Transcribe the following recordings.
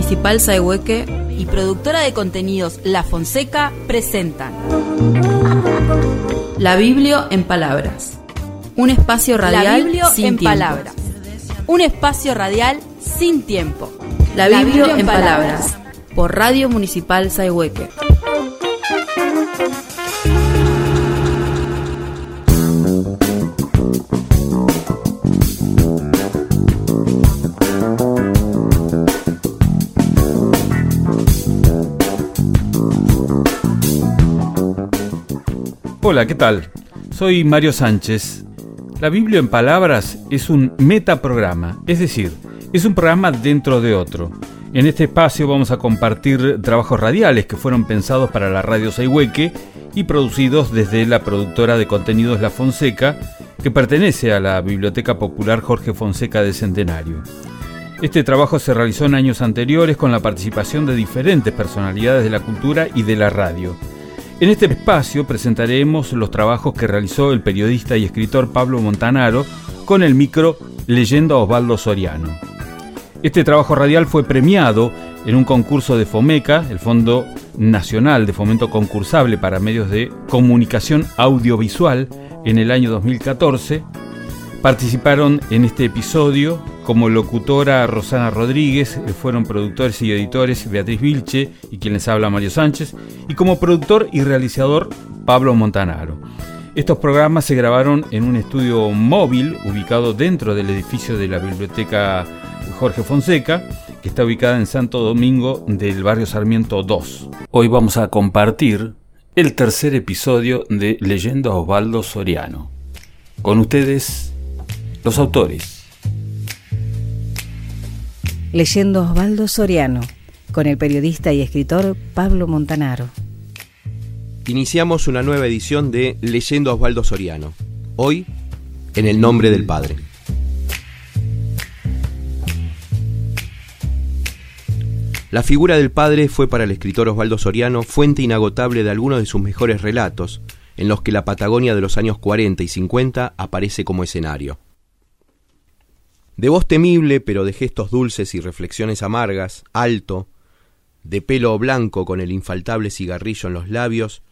Municipal Saehueque y productora de contenidos La Fonseca presentan La Biblia en Palabras. Un espacio radial sin en palabras. Un espacio radial sin tiempo. La, Biblia, en, palabras. Por Radio Municipal Saehueque. Hola, ¿qué tal? Soy Mario Sánchez. La Biblia en Palabras es un metaprograma, es decir, es un programa dentro de otro. En este espacio vamos a compartir trabajos radiales que fueron pensados para la radio Saihueque y producidos desde la productora de contenidos La Fonseca, que pertenece a la Biblioteca Popular Jorge Fonseca de Centenario. Este trabajo se realizó en años anteriores con la participación de diferentes personalidades de la cultura y de la radio. En este espacio presentaremos los trabajos que realizó el periodista y escritor Pablo Montanaro con el micro Leyendo a Osvaldo Soriano. Este trabajo radial fue premiado en un concurso de FOMECA, el Fondo Nacional de Fomento Concursable para Medios de Comunicación Audiovisual, en el año 2014. Participaron en este episodio como locutora Rosana Rodríguez, eh, fueron productores y editores Beatriz Vilche y quien les habla Mario Sánchez, y como productor y realizador Pablo Montanaro. Estos programas se grabaron en un estudio móvil ubicado dentro del edificio de la Biblioteca Jorge Fonseca, que está ubicada en Santo Domingo del barrio Sarmiento 2. Hoy vamos a compartir el tercer episodio de Leyendo a Osvaldo Soriano. Con ustedes, los autores leyendo Osvaldo Soriano, con el periodista y escritor Pablo Montanaro. Iniciamos una nueva edición de Leyendo Osvaldo Soriano, hoy en el nombre del Padre. La figura del padre fue para el escritor Osvaldo Soriano fuente inagotable de algunos de sus mejores relatos, en los que la Patagonia de los años 40 y 50 aparece como escenario. De voz temible, pero de gestos dulces y reflexiones amargas, alto, de pelo blanco con el infaltable cigarrillo en los labios,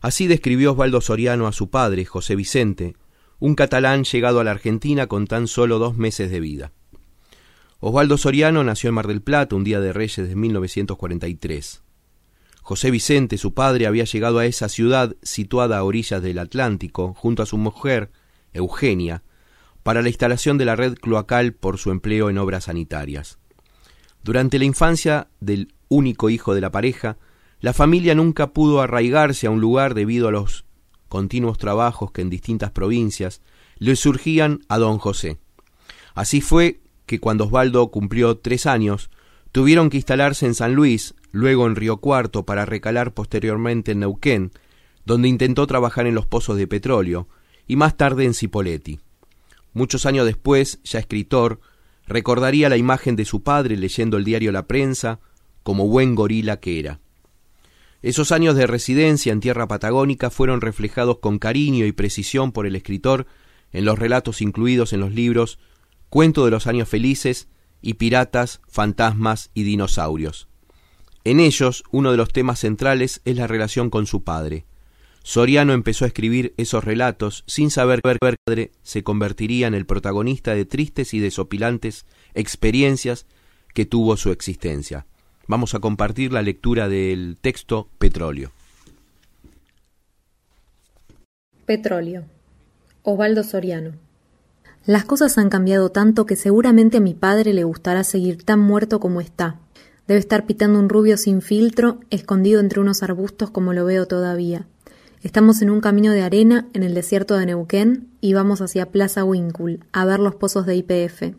así describió Osvaldo Soriano a su padre, José Vicente, un catalán llegado a la Argentina con tan solo dos meses de vida. Osvaldo Soriano nació en Mar del Plata un día de Reyes de 1943. José Vicente, su padre, había llegado a esa ciudad situada a orillas del Atlántico, junto a su mujer, Eugenia, para la instalación de la red cloacal por su empleo en obras sanitarias. Durante la infancia del único hijo de la pareja, la familia nunca pudo arraigarse a un lugar debido a los continuos trabajos que en distintas provincias le surgían a don José. Así fue que cuando Osvaldo cumplió tres años, tuvieron que instalarse en San Luis, luego en Río Cuarto para recalar posteriormente en Neuquén, donde intentó trabajar en los pozos de petróleo, y más tarde en Cipolletti. Muchos años después, ya escritor, recordaría la imagen de su padre leyendo el diario La Prensa, como buen gorila que era. Esos años de residencia en tierra patagónica fueron reflejados con cariño y precisión por el escritor en los relatos incluidos en los libros Cuento de los años felices y Piratas, Fantasmas y Dinosaurios. En ellos, uno de los temas centrales es la relación con su padre, Soriano empezó a escribir esos relatos sin saber que padre se convertiría en el protagonista de tristes y desopilantes experiencias que tuvo su existencia. Vamos a compartir la lectura del texto Petróleo. Petróleo. Osvaldo Soriano. Las cosas han cambiado tanto que seguramente a mi padre le gustará seguir tan muerto como está. Debe estar pitando un rubio sin filtro, escondido entre unos arbustos como lo veo todavía. Estamos en un camino de arena en el desierto de Neuquén y vamos hacia Plaza Winkul a ver los pozos de IPF.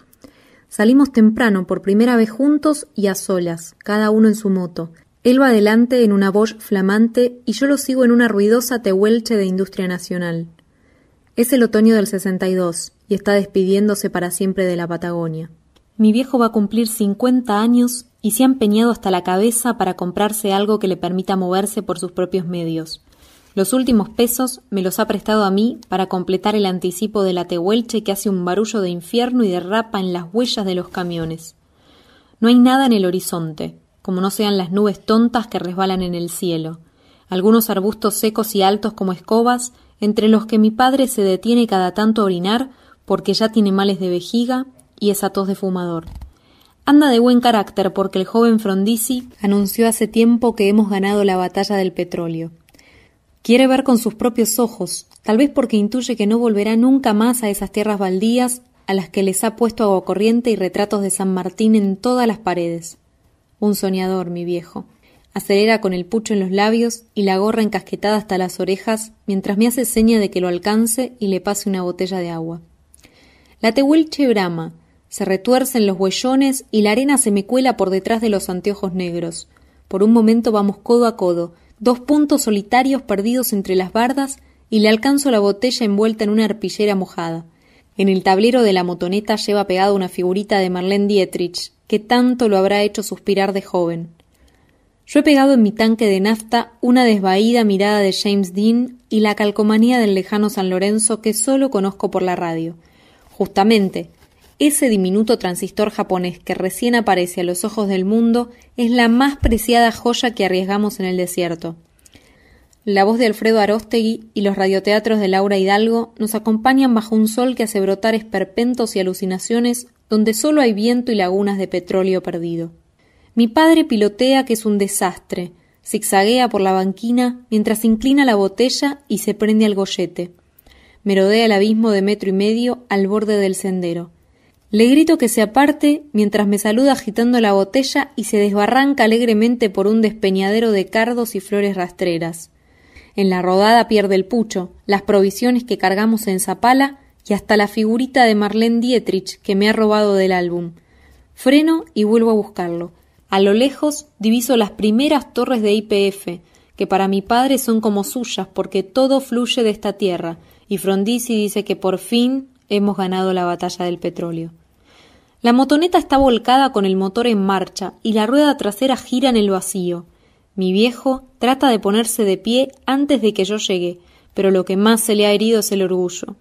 Salimos temprano por primera vez juntos y a solas, cada uno en su moto. Él va adelante en una Bosch flamante y yo lo sigo en una ruidosa tehuelche de industria nacional. Es el otoño del 62 y está despidiéndose para siempre de la Patagonia. Mi viejo va a cumplir 50 años y se ha empeñado hasta la cabeza para comprarse algo que le permita moverse por sus propios medios. Los últimos pesos me los ha prestado a mí para completar el anticipo de la tehuelche que hace un barullo de infierno y derrapa en las huellas de los camiones. No hay nada en el horizonte, como no sean las nubes tontas que resbalan en el cielo, algunos arbustos secos y altos como escobas, entre los que mi padre se detiene cada tanto a orinar porque ya tiene males de vejiga y esa tos de fumador. Anda de buen carácter porque el joven Frondizi anunció hace tiempo que hemos ganado la batalla del petróleo. Quiere ver con sus propios ojos, tal vez porque intuye que no volverá nunca más a esas tierras baldías a las que les ha puesto agua corriente y retratos de San Martín en todas las paredes. Un soñador, mi viejo. Acelera con el pucho en los labios y la gorra encasquetada hasta las orejas mientras me hace seña de que lo alcance y le pase una botella de agua. La tehuelche brama, se retuercen los huellones y la arena se me cuela por detrás de los anteojos negros. Por un momento vamos codo a codo, dos puntos solitarios perdidos entre las bardas, y le alcanzo la botella envuelta en una arpillera mojada. En el tablero de la motoneta lleva pegada una figurita de Marlene Dietrich, que tanto lo habrá hecho suspirar de joven. Yo he pegado en mi tanque de nafta una desvaída mirada de James Dean y la calcomanía del lejano San Lorenzo que solo conozco por la radio. Justamente, ese diminuto transistor japonés que recién aparece a los ojos del mundo es la más preciada joya que arriesgamos en el desierto. La voz de Alfredo Arostegui y los radioteatros de Laura Hidalgo nos acompañan bajo un sol que hace brotar esperpentos y alucinaciones donde solo hay viento y lagunas de petróleo perdido. Mi padre pilotea que es un desastre, zigzaguea por la banquina mientras inclina la botella y se prende al gollete. Merodea el abismo de metro y medio al borde del sendero. Le grito que se aparte mientras me saluda agitando la botella y se desbarranca alegremente por un despeñadero de cardos y flores rastreras. En la rodada pierde el pucho, las provisiones que cargamos en Zapala y hasta la figurita de Marlene Dietrich que me ha robado del álbum. Freno y vuelvo a buscarlo. A lo lejos diviso las primeras torres de IPF, que para mi padre son como suyas porque todo fluye de esta tierra, y Frondizi dice que por fin hemos ganado la batalla del petróleo. La motoneta está volcada con el motor en marcha y la rueda trasera gira en el vacío. Mi viejo trata de ponerse de pie antes de que yo llegue, pero lo que más se le ha herido es el orgullo.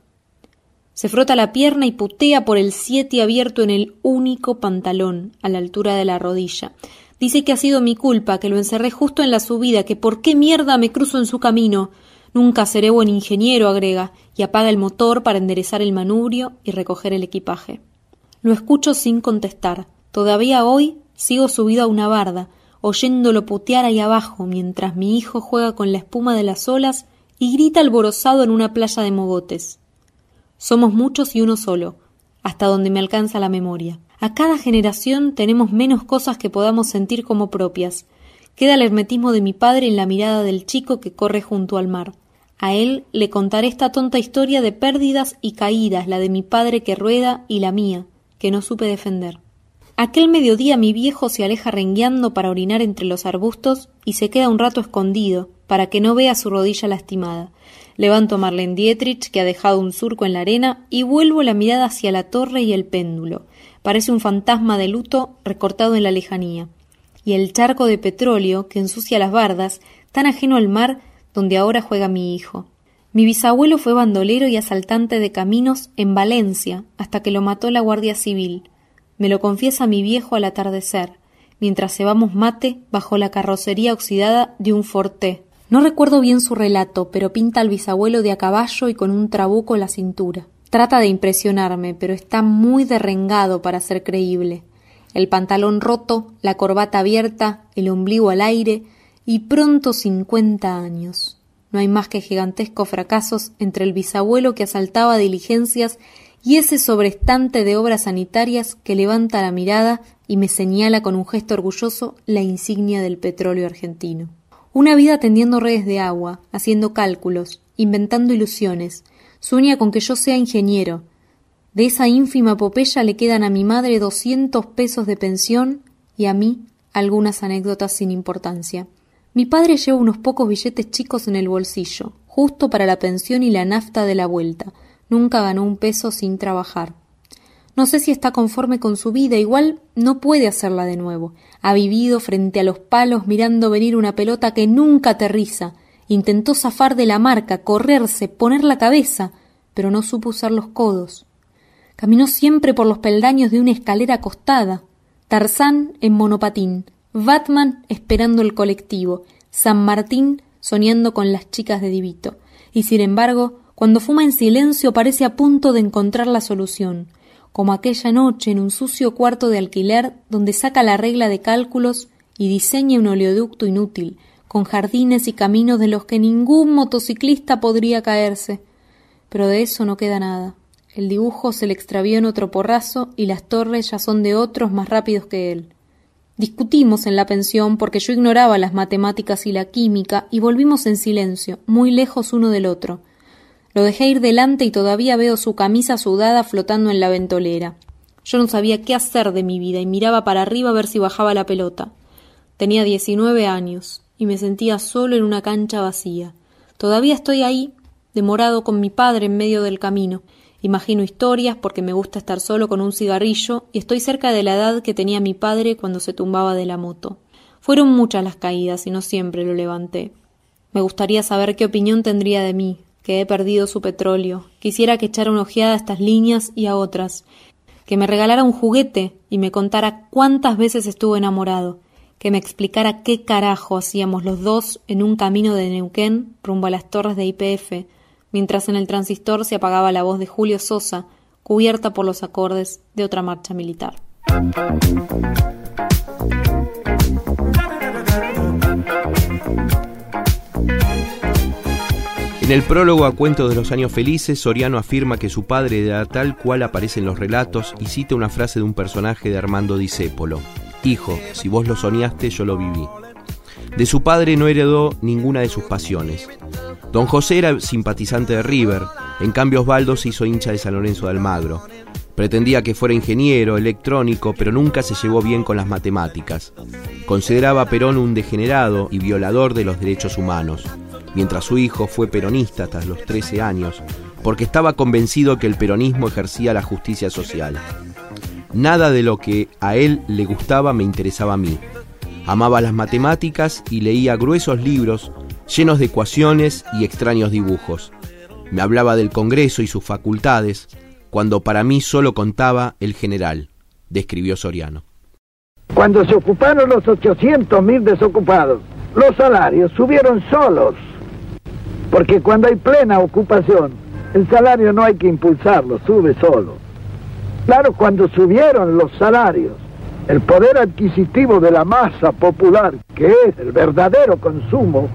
Se frota la pierna y putea por el siete abierto en el único pantalón, a la altura de la rodilla. Dice que ha sido mi culpa, que lo encerré justo en la subida, que por qué mierda me cruzo en su camino. Nunca seré buen ingeniero, agrega, y apaga el motor para enderezar el manubrio y recoger el equipaje. Lo escucho sin contestar. Todavía hoy sigo subido a una barda, oyéndolo putear ahí abajo, mientras mi hijo juega con la espuma de las olas y grita alborozado en una playa de mogotes. Somos muchos y uno solo, hasta donde me alcanza la memoria. A cada generación tenemos menos cosas que podamos sentir como propias. Queda el hermetismo de mi padre en la mirada del chico que corre junto al mar. A él le contaré esta tonta historia de pérdidas y caídas, la de mi padre que rueda y la mía, que no supe defender. Aquel mediodía mi viejo se aleja rengueando para orinar entre los arbustos y se queda un rato escondido, para que no vea su rodilla lastimada. Levanto a Marlene Dietrich, que ha dejado un surco en la arena, y vuelvo la mirada hacia la torre y el péndulo. Parece un fantasma de luto recortado en la lejanía. Y el charco de petróleo que ensucia las bardas, tan ajeno al mar donde ahora juega mi hijo. Mi bisabuelo fue bandolero y asaltante de caminos en Valencia hasta que lo mató la Guardia Civil. Me lo confiesa mi viejo al atardecer, mientras cebamos mate bajo la carrocería oxidada de un forté. No recuerdo bien su relato, pero pinta al bisabuelo de a caballo y con un trabuco en la cintura. Trata de impresionarme, pero está muy derrengado para ser creíble. El pantalón roto, la corbata abierta, el ombligo al aire y pronto cincuenta años. No hay más que gigantescos fracasos entre el bisabuelo que asaltaba diligencias y ese sobrestante de obras sanitarias que levanta la mirada y me señala con un gesto orgulloso la insignia del petróleo argentino. Una vida tendiendo redes de agua, haciendo cálculos, inventando ilusiones. Sueña con que yo sea ingeniero. De esa ínfima epopeya le quedan a mi madre doscientos pesos de pensión y a mí algunas anécdotas sin importancia. Mi padre lleva unos pocos billetes chicos en el bolsillo, justo para la pensión y la nafta de la vuelta. Nunca ganó un peso sin trabajar. No sé si está conforme con su vida, igual no puede hacerla de nuevo. Ha vivido frente a los palos mirando venir una pelota que nunca aterriza. Intentó zafar de la marca, correrse, poner la cabeza, pero no supo usar los codos. Caminó siempre por los peldaños de una escalera acostada. Tarzán en monopatín, Batman esperando el colectivo, San Martín soñando con las chicas de Divito. Y sin embargo, cuando fuma en silencio parece a punto de encontrar la solución, como aquella noche en un sucio cuarto de alquiler donde saca la regla de cálculos y diseña un oleoducto inútil, con jardines y caminos de los que ningún motociclista podría caerse. Pero de eso no queda nada. El dibujo se le extravió en otro porrazo y las torres ya son de otros más rápidos que él. Discutimos en la pensión porque yo ignoraba las matemáticas y la química y volvimos en silencio, muy lejos uno del otro. Lo dejé ir delante y todavía veo su camisa sudada flotando en la ventolera. Yo no sabía qué hacer de mi vida y miraba para arriba a ver si bajaba la pelota. Tenía diecinueve años y me sentía solo en una cancha vacía. Todavía estoy ahí, demorado con mi padre en medio del camino, Imagino historias porque me gusta estar solo con un cigarrillo y estoy cerca de la edad que tenía mi padre cuando se tumbaba de la moto. Fueron muchas las caídas y no siempre lo levanté. Me gustaría saber qué opinión tendría de mí, que he perdido su petróleo. Quisiera que echara una ojeada a estas líneas y a otras, que me regalara un juguete y me contara cuántas veces estuvo enamorado, que me explicara qué carajo hacíamos los dos en un camino de Neuquén rumbo a las torres de IPF, mientras en el transistor se apagaba la voz de Julio Sosa, cubierta por los acordes de otra marcha militar. En el prólogo a Cuento de los Años Felices, Soriano afirma que su padre era tal cual aparece en los relatos y cita una frase de un personaje de Armando Discépolo. Hijo, si vos lo soñaste, yo lo viví. De su padre no heredó ninguna de sus pasiones. Don José era simpatizante de River, en cambio Osvaldo se hizo hincha de San Lorenzo de Almagro. Pretendía que fuera ingeniero, electrónico, pero nunca se llevó bien con las matemáticas. Consideraba a Perón un degenerado y violador de los derechos humanos, mientras su hijo fue peronista hasta los 13 años, porque estaba convencido que el peronismo ejercía la justicia social. Nada de lo que a él le gustaba me interesaba a mí. Amaba las matemáticas y leía gruesos libros llenos de ecuaciones y extraños dibujos. Me hablaba del Congreso y sus facultades, cuando para mí solo contaba el general, describió Soriano. Cuando se ocuparon los 800 mil desocupados, los salarios subieron solos, porque cuando hay plena ocupación, el salario no hay que impulsarlo, sube solo. Claro, cuando subieron los salarios, el poder adquisitivo de la masa popular, que es el verdadero consumo,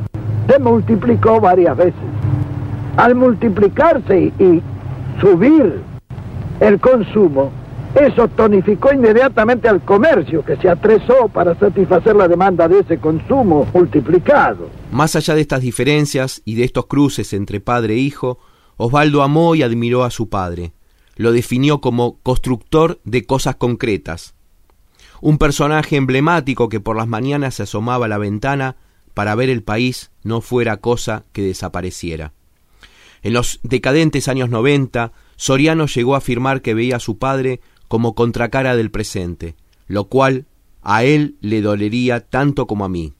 se multiplicó varias veces. Al multiplicarse y, subir el consumo, eso tonificó inmediatamente al comercio, que se atresó para satisfacer la demanda de ese consumo multiplicado. Más allá de estas diferencias y de estos cruces entre padre e hijo, Osvaldo amó y admiró a su padre. Lo definió como constructor de cosas concretas. Un personaje emblemático que por las mañanas se asomaba a la ventana para ver el país no fuera cosa que desapareciera. En los decadentes años noventa, Soriano llegó a afirmar que veía a su padre como contracara del presente, lo cual a él le dolería tanto como a mí.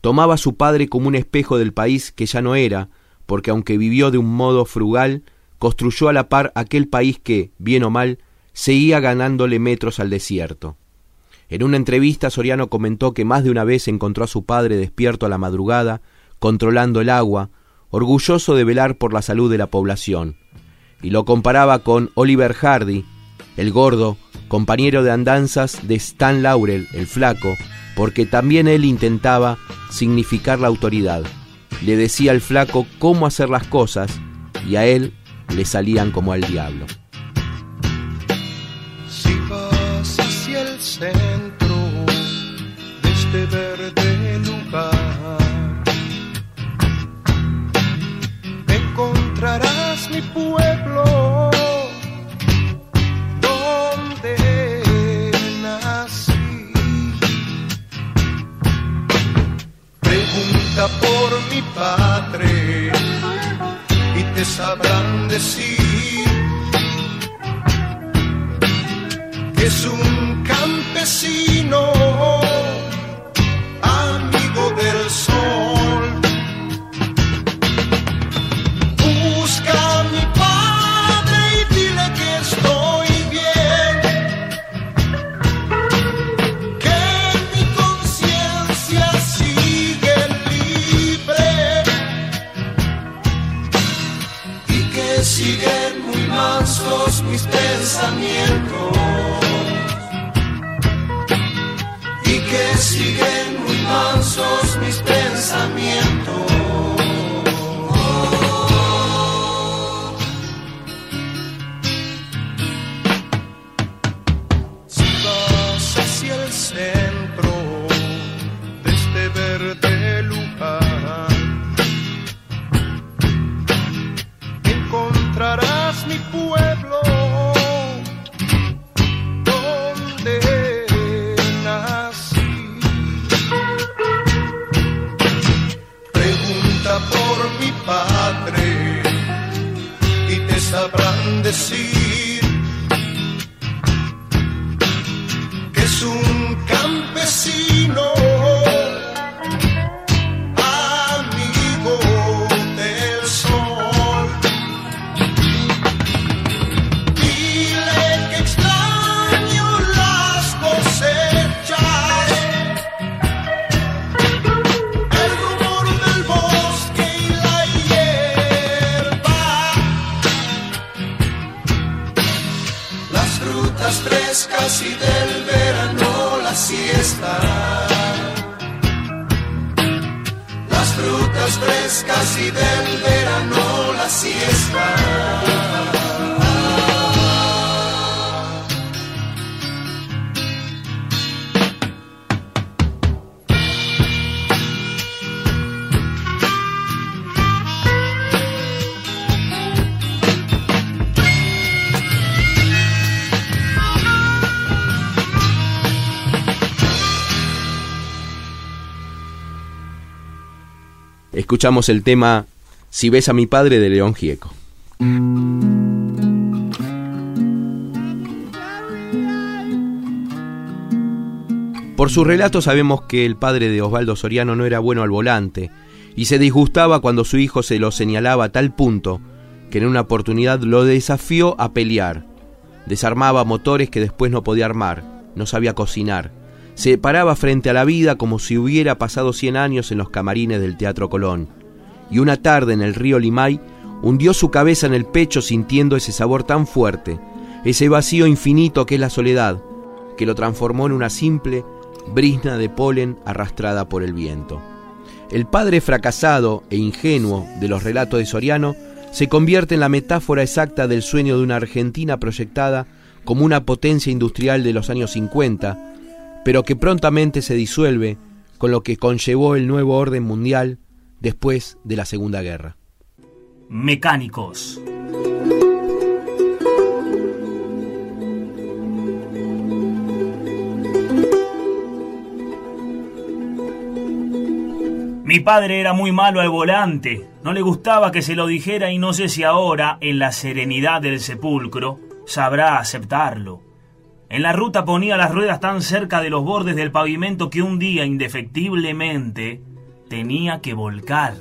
Tomaba a su padre como un espejo del país que ya no era, porque aunque vivió de un modo frugal, construyó a la par aquel país que, bien o mal, seguía ganándole metros al desierto. En una entrevista Soriano comentó que más de una vez encontró a su padre despierto a la madrugada, controlando el agua, orgulloso de velar por la salud de la población, y lo comparaba con Oliver Hardy, el gordo, compañero de andanzas de Stan Laurel, el flaco, porque también él intentaba significar la autoridad. Le decía al flaco cómo hacer las cosas y a él le salían como al diablo. Este verde lugar. Encontrarás mi pueblo que siguen muy mansos mis pensamientos. Escuchamos el tema Si ves a mi padre de León Gieco. Por su relato sabemos que el padre de Osvaldo Soriano no era bueno al volante y se disgustaba cuando su hijo se lo señalaba a tal punto que en una oportunidad lo desafió a pelear. Desarmaba motores que después no podía armar, no sabía cocinar, se paraba frente a la vida como si hubiera pasado 100 años en los camarines del Teatro Colón. Y una tarde en el río Limay hundió su cabeza en el pecho sintiendo ese sabor tan fuerte, ese vacío infinito que es la soledad, que lo transformó en una simple brisna de polen arrastrada por el viento. El padre fracasado e ingenuo de los relatos de Soriano se convierte en la metáfora exacta del sueño de una Argentina proyectada como una potencia industrial de los años 50, pero que prontamente se disuelve con lo que conllevó el nuevo orden mundial después de la Segunda Guerra. Mecánicos. Mi padre era muy malo al volante, no le gustaba que se lo dijera y no sé si ahora, en la serenidad del sepulcro, sabrá aceptarlo. En la ruta ponía las ruedas tan cerca de los bordes del pavimento que un día indefectiblemente tenía que volcar.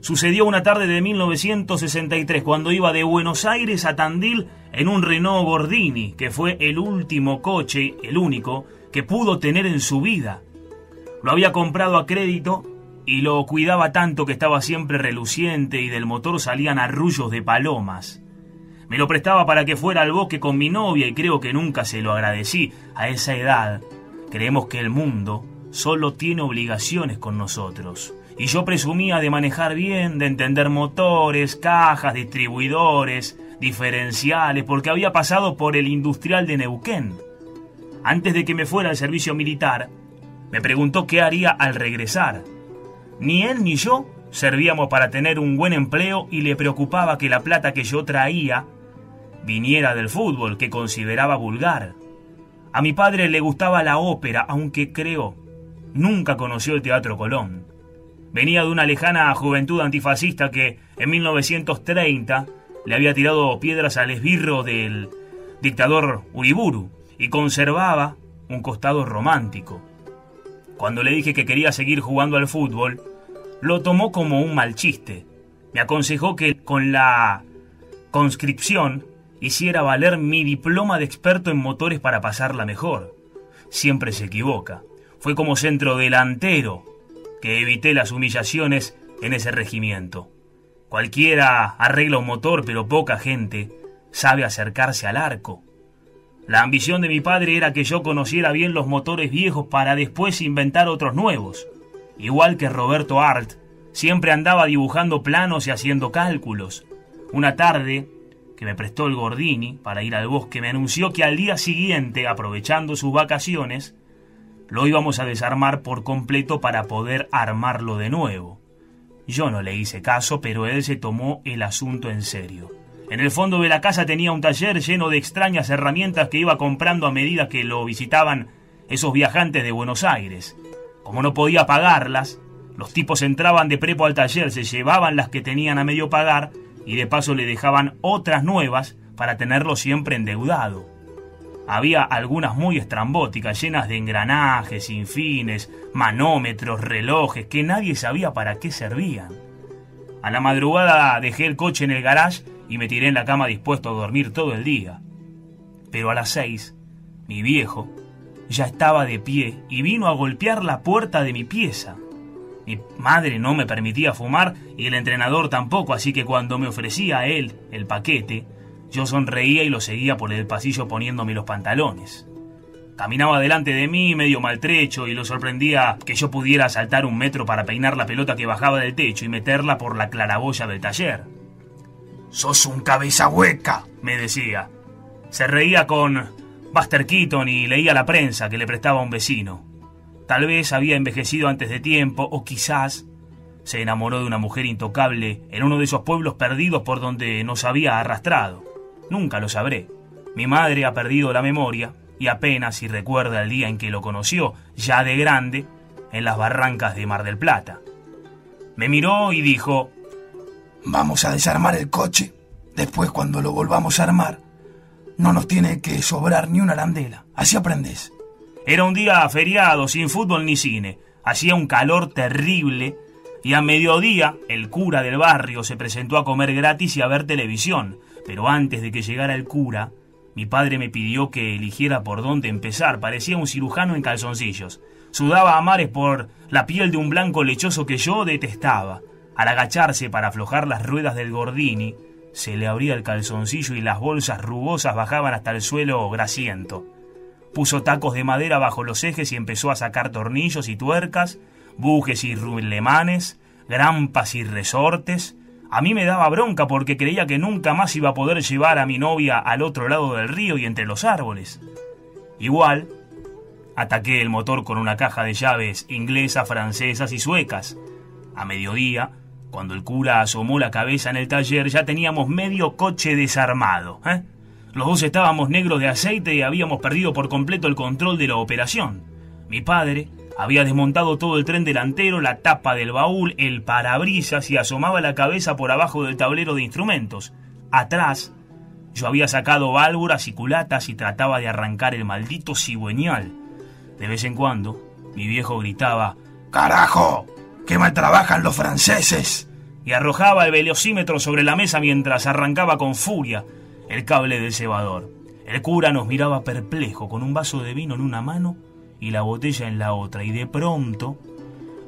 Sucedió una tarde de 1963 cuando iba de Buenos Aires a Tandil en un Renault Gordini, que fue el último coche, el único, que pudo tener en su vida. Lo había comprado a crédito y lo cuidaba tanto que estaba siempre reluciente y del motor salían arrullos de palomas. Me lo prestaba para que fuera al bosque con mi novia y creo que nunca se lo agradecí. A esa edad, creemos que el mundo solo tiene obligaciones con nosotros. Y yo presumía de manejar bien, de entender motores, cajas, distribuidores, diferenciales, porque había pasado por el industrial de Neuquén. Antes de que me fuera al servicio militar, me preguntó qué haría al regresar. Ni él ni yo servíamos para tener un buen empleo y le preocupaba que la plata que yo traía viniera del fútbol, que consideraba vulgar. A mi padre le gustaba la ópera, aunque creo, nunca conoció el Teatro Colón. Venía de una lejana juventud antifascista que en 1930 le había tirado piedras al esbirro del dictador Uriburu y conservaba un costado romántico. Cuando le dije que quería seguir jugando al fútbol, lo tomó como un mal chiste. Me aconsejó que con la conscripción hiciera valer mi diploma de experto en motores para pasarla mejor. Siempre se equivoca. Fue como centro delantero que evité las humillaciones en ese regimiento. Cualquiera arregla un motor, pero poca gente sabe acercarse al arco. La ambición de mi padre era que yo conociera bien los motores viejos para después inventar otros nuevos. Igual que Roberto Art, siempre andaba dibujando planos y haciendo cálculos. Una tarde, que me prestó el Gordini para ir al bosque, me anunció que al día siguiente, aprovechando sus vacaciones, lo íbamos a desarmar por completo para poder armarlo de nuevo. Yo no le hice caso, pero él se tomó el asunto en serio. En el fondo de la casa tenía un taller lleno de extrañas herramientas que iba comprando a medida que lo visitaban esos viajantes de Buenos Aires. Como no podía pagarlas, los tipos entraban de prepo al taller, se llevaban las que tenían a medio pagar y de paso le dejaban otras nuevas para tenerlo siempre endeudado. Había algunas muy estrambóticas, llenas de engranajes, infines, manómetros, relojes, que nadie sabía para qué servían. A la madrugada dejé el coche en el garage y me tiré en la cama dispuesto a dormir todo el día. Pero a las seis, mi viejo ya estaba de pie y vino a golpear la puerta de mi pieza. Mi madre no me permitía fumar y el entrenador tampoco, así que cuando me ofrecía a él el paquete, yo sonreía y lo seguía por el pasillo poniéndome los pantalones. Caminaba delante de mí medio maltrecho y lo sorprendía que yo pudiera saltar un metro para peinar la pelota que bajaba del techo y meterla por la claraboya del taller. Sos un cabeza hueca, me decía. Se reía con Buster Keaton y leía la prensa que le prestaba un vecino. Tal vez había envejecido antes de tiempo o quizás se enamoró de una mujer intocable en uno de esos pueblos perdidos por donde nos había arrastrado. Nunca lo sabré. Mi madre ha perdido la memoria y apenas si recuerda el día en que lo conoció, ya de grande, en las barrancas de Mar del Plata. Me miró y dijo, Vamos a desarmar el coche. Después, cuando lo volvamos a armar, no nos tiene que sobrar ni una arandela. Así aprendes. Era un día feriado, sin fútbol ni cine. Hacía un calor terrible y a mediodía el cura del barrio se presentó a comer gratis y a ver televisión. Pero antes de que llegara el cura, mi padre me pidió que eligiera por dónde empezar. Parecía un cirujano en calzoncillos. Sudaba a mares por la piel de un blanco lechoso que yo detestaba. Al agacharse para aflojar las ruedas del Gordini, se le abría el calzoncillo y las bolsas rugosas bajaban hasta el suelo grasiento. Puso tacos de madera bajo los ejes y empezó a sacar tornillos y tuercas, bujes y rulemanes, grampas y resortes. A mí me daba bronca porque creía que nunca más iba a poder llevar a mi novia al otro lado del río y entre los árboles. Igual, ataqué el motor con una caja de llaves inglesas, francesas y suecas. A mediodía, cuando el cura asomó la cabeza en el taller ya teníamos medio coche desarmado. ¿eh? Los dos estábamos negros de aceite y habíamos perdido por completo el control de la operación. Mi padre había desmontado todo el tren delantero, la tapa del baúl, el parabrisas y asomaba la cabeza por abajo del tablero de instrumentos. Atrás, yo había sacado válvulas y culatas y trataba de arrancar el maldito cigüeñal. De vez en cuando, mi viejo gritaba, ¡Carajo! ¡Qué mal trabajan los franceses! Y arrojaba el velocímetro sobre la mesa mientras arrancaba con furia el cable del cebador. El cura nos miraba perplejo con un vaso de vino en una mano y la botella en la otra, y de pronto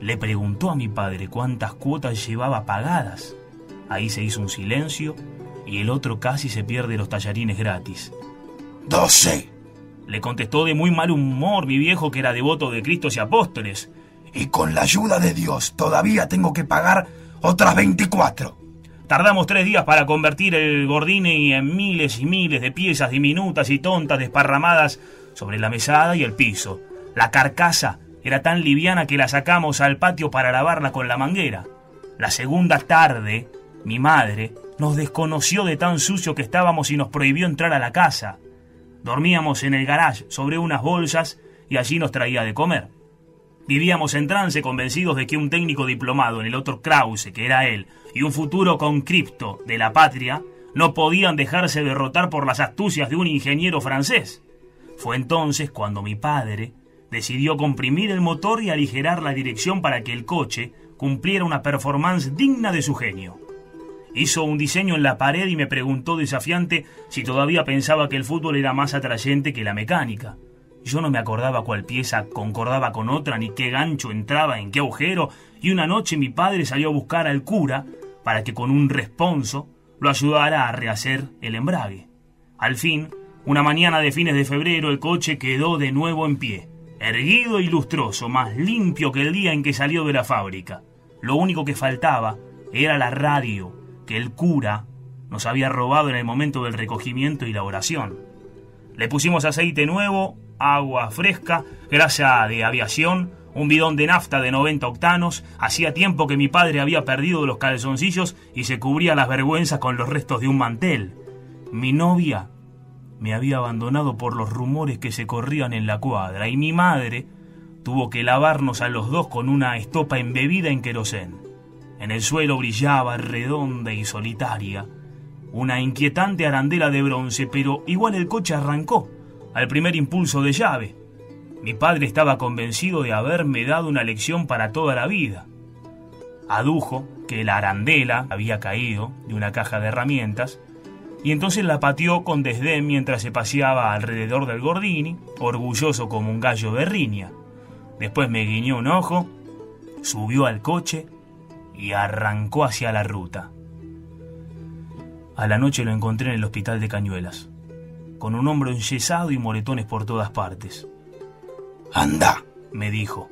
le preguntó a mi padre cuántas cuotas llevaba pagadas. Ahí se hizo un silencio y el otro casi se pierde los tallarines gratis. ¡Doce! Le contestó de muy mal humor mi viejo que era devoto de Cristos y apóstoles y con la ayuda de Dios todavía tengo que pagar otras 24. Tardamos tres días para convertir el Gordini en miles y miles de piezas diminutas y tontas desparramadas sobre la mesada y el piso. La carcasa era tan liviana que la sacamos al patio para lavarla con la manguera. La segunda tarde, mi madre nos desconoció de tan sucio que estábamos y nos prohibió entrar a la casa. Dormíamos en el garage sobre unas bolsas y allí nos traía de comer. Vivíamos en trance convencidos de que un técnico diplomado en el otro Krause, que era él, y un futuro concripto de la patria, no podían dejarse derrotar por las astucias de un ingeniero francés. Fue entonces cuando mi padre decidió comprimir el motor y aligerar la dirección para que el coche cumpliera una performance digna de su genio. Hizo un diseño en la pared y me preguntó desafiante si todavía pensaba que el fútbol era más atrayente que la mecánica. Yo no me acordaba cuál pieza concordaba con otra, ni qué gancho entraba en qué agujero, y una noche mi padre salió a buscar al cura para que con un responso lo ayudara a rehacer el embrague. Al fin, una mañana de fines de febrero, el coche quedó de nuevo en pie, erguido y lustroso, más limpio que el día en que salió de la fábrica. Lo único que faltaba era la radio que el cura nos había robado en el momento del recogimiento y la oración. Le pusimos aceite nuevo, agua fresca, grasa de aviación, un bidón de nafta de 90 octanos. Hacía tiempo que mi padre había perdido los calzoncillos y se cubría las vergüenzas con los restos de un mantel. Mi novia me había abandonado por los rumores que se corrían en la cuadra y mi madre tuvo que lavarnos a los dos con una estopa embebida en querosén. En el suelo brillaba, redonda y solitaria, una inquietante arandela de bronce, pero igual el coche arrancó, al primer impulso de llave. Mi padre estaba convencido de haberme dado una lección para toda la vida. Adujo que la arandela había caído de una caja de herramientas y entonces la pateó con desdén mientras se paseaba alrededor del Gordini, orgulloso como un gallo de riña. Después me guiñó un ojo, subió al coche y arrancó hacia la ruta. A la noche lo encontré en el hospital de Cañuelas, con un hombro enyesado y moretones por todas partes. Anda, me dijo.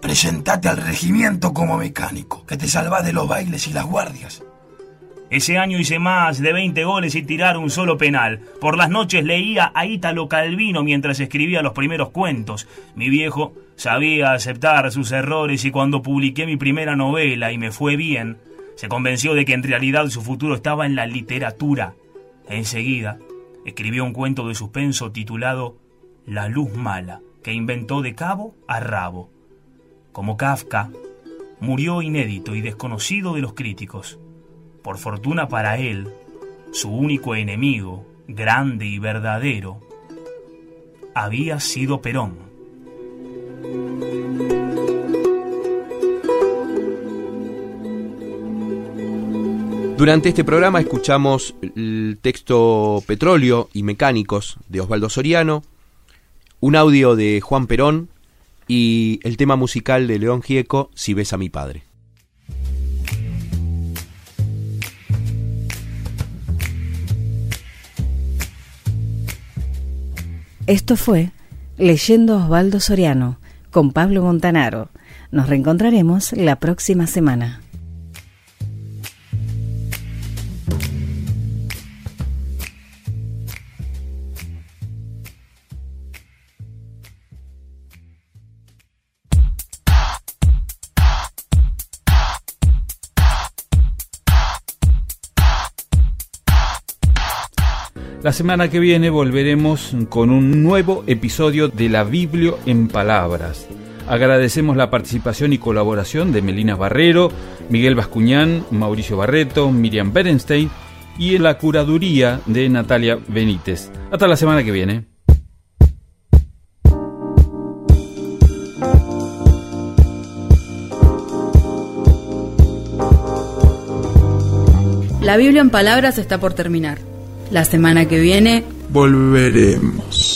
Presentate al regimiento como mecánico, que te salvás de los bailes y las guardias. Ese año hice más de 20 goles y tirar un solo penal. Por las noches leía a Ítalo Calvino mientras escribía los primeros cuentos. Mi viejo sabía aceptar sus errores y cuando publiqué mi primera novela y me fue bien, se convenció de que en realidad su futuro estaba en la literatura. Enseguida, escribió un cuento de suspenso titulado La luz mala, que inventó de cabo a rabo. Como Kafka, murió inédito y desconocido de los críticos. Por fortuna para él, su único enemigo, grande y verdadero, había sido Perón. Durante este programa escuchamos texto Petróleo y Mecánicos de Osvaldo Soriano, un audio de Juan Perón y el tema musical de León Gieco, Si ves a mi padre. Esto fue Leyendo Osvaldo Soriano con Pablo Montanaro. Nos reencontraremos la próxima semana. La semana que viene volveremos con un nuevo episodio de la Biblio en Palabras. Agradecemos la participación y colaboración de Melina Barrero, Miguel Bascuñán, Mauricio Barreto, Miriam Berenstein y la curaduría de Natalia Benítez. Hasta la semana que viene. La Biblia en Palabras está por terminar. La semana que viene volveremos.